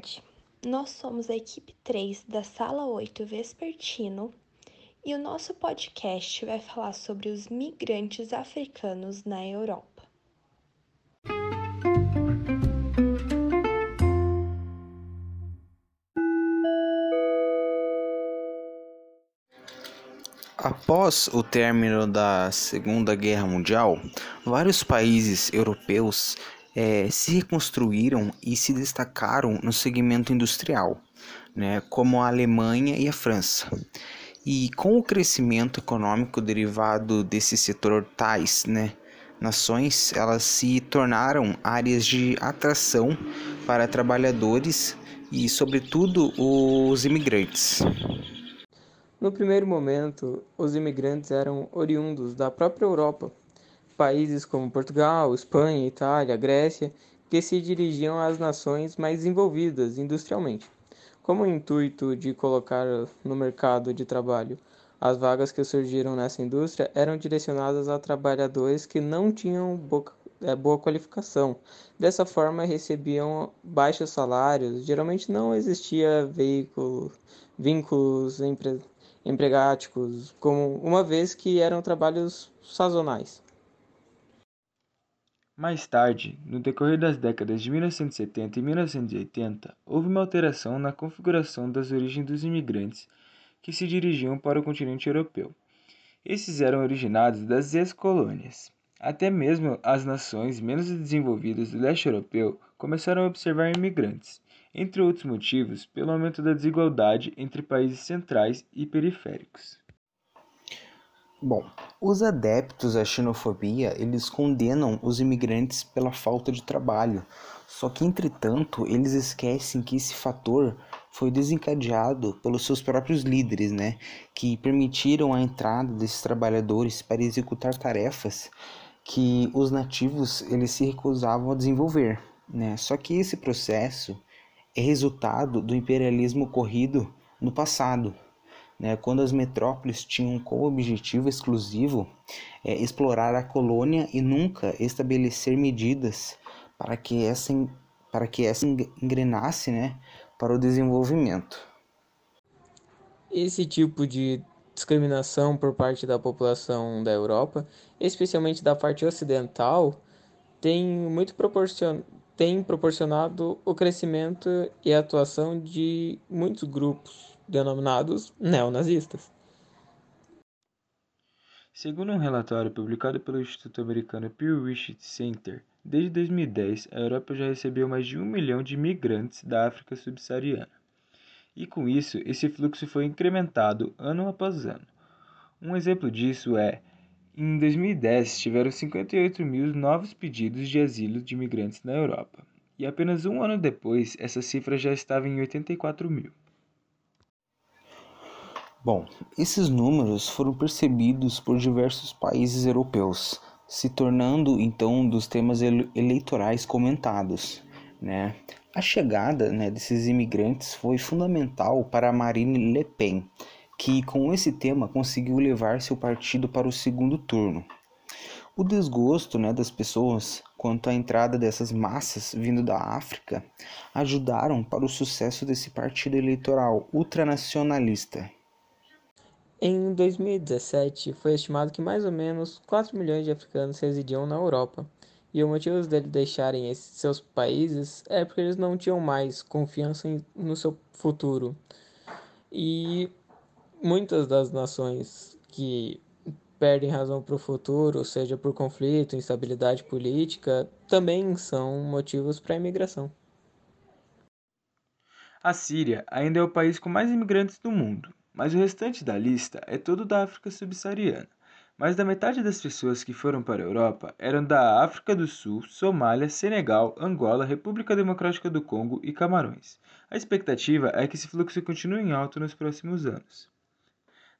tarde. Nós somos a equipe 3 da Sala 8 Vespertino e o nosso podcast vai falar sobre os migrantes africanos na Europa. Após o término da Segunda Guerra Mundial, vários países europeus é, se reconstruíram e se destacaram no segmento industrial, né, como a Alemanha e a França. E com o crescimento econômico derivado desse setor, tais né, nações elas se tornaram áreas de atração para trabalhadores e, sobretudo, os imigrantes. No primeiro momento, os imigrantes eram oriundos da própria Europa, países como Portugal, Espanha, Itália, Grécia, que se dirigiam às nações mais desenvolvidas industrialmente, como o intuito de colocar no mercado de trabalho as vagas que surgiram nessa indústria eram direcionadas a trabalhadores que não tinham boa, boa qualificação. Dessa forma, recebiam baixos salários. Geralmente não existia veículo, vínculos empre, empregáticos, como uma vez que eram trabalhos sazonais. Mais tarde, no decorrer das décadas de 1970 e 1980, houve uma alteração na configuração das origens dos imigrantes que se dirigiam para o continente europeu. Esses eram originados das ex-colônias. Até mesmo as nações menos desenvolvidas do leste europeu começaram a observar imigrantes, entre outros motivos, pelo aumento da desigualdade entre países centrais e periféricos. Bom, os adeptos à xenofobia, eles condenam os imigrantes pela falta de trabalho. Só que, entretanto, eles esquecem que esse fator foi desencadeado pelos seus próprios líderes, né, que permitiram a entrada desses trabalhadores para executar tarefas que os nativos eles se recusavam a desenvolver, né? Só que esse processo é resultado do imperialismo ocorrido no passado, né, quando as metrópoles tinham como objetivo exclusivo é, explorar a colônia e nunca estabelecer medidas para que essa, para que essa engrenasse né, para o desenvolvimento. Esse tipo de discriminação por parte da população da Europa, especialmente da parte ocidental, tem muito proporcion... tem proporcionado o crescimento e a atuação de muitos grupos denominados neonazistas. Segundo um relatório publicado pelo Instituto Americano Pew Research Center, desde 2010 a Europa já recebeu mais de um milhão de imigrantes da África subsaariana. E com isso, esse fluxo foi incrementado ano após ano. Um exemplo disso é em 2010, tiveram 58 mil novos pedidos de asilo de imigrantes na Europa, e apenas um ano depois, essa cifra já estava em 84 mil. Bom, esses números foram percebidos por diversos países europeus, se tornando então um dos temas eleitorais comentados. Né? A chegada né, desses imigrantes foi fundamental para Marine Le Pen, que com esse tema conseguiu levar seu partido para o segundo turno. O desgosto né, das pessoas quanto à entrada dessas massas vindo da África ajudaram para o sucesso desse partido eleitoral ultranacionalista. Em 2017, foi estimado que mais ou menos 4 milhões de africanos residiam na Europa, e o motivo deles deixarem seus países é porque eles não tinham mais confiança no seu futuro. E muitas das nações que perdem razão para o futuro, seja por conflito, instabilidade política, também são motivos para a imigração. A Síria ainda é o país com mais imigrantes do mundo mas o restante da lista é todo da África subsaariana. Mais da metade das pessoas que foram para a Europa eram da África do Sul, Somália, Senegal, Angola, República Democrática do Congo e Camarões. A expectativa é que esse fluxo continue em alto nos próximos anos.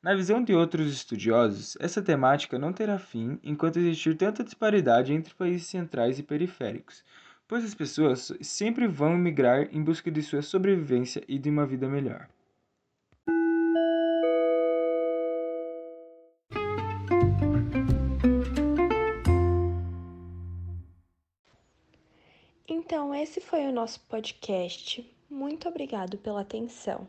Na visão de outros estudiosos, essa temática não terá fim enquanto existir tanta disparidade entre países centrais e periféricos, pois as pessoas sempre vão migrar em busca de sua sobrevivência e de uma vida melhor. Então, esse foi o nosso podcast. Muito obrigado pela atenção.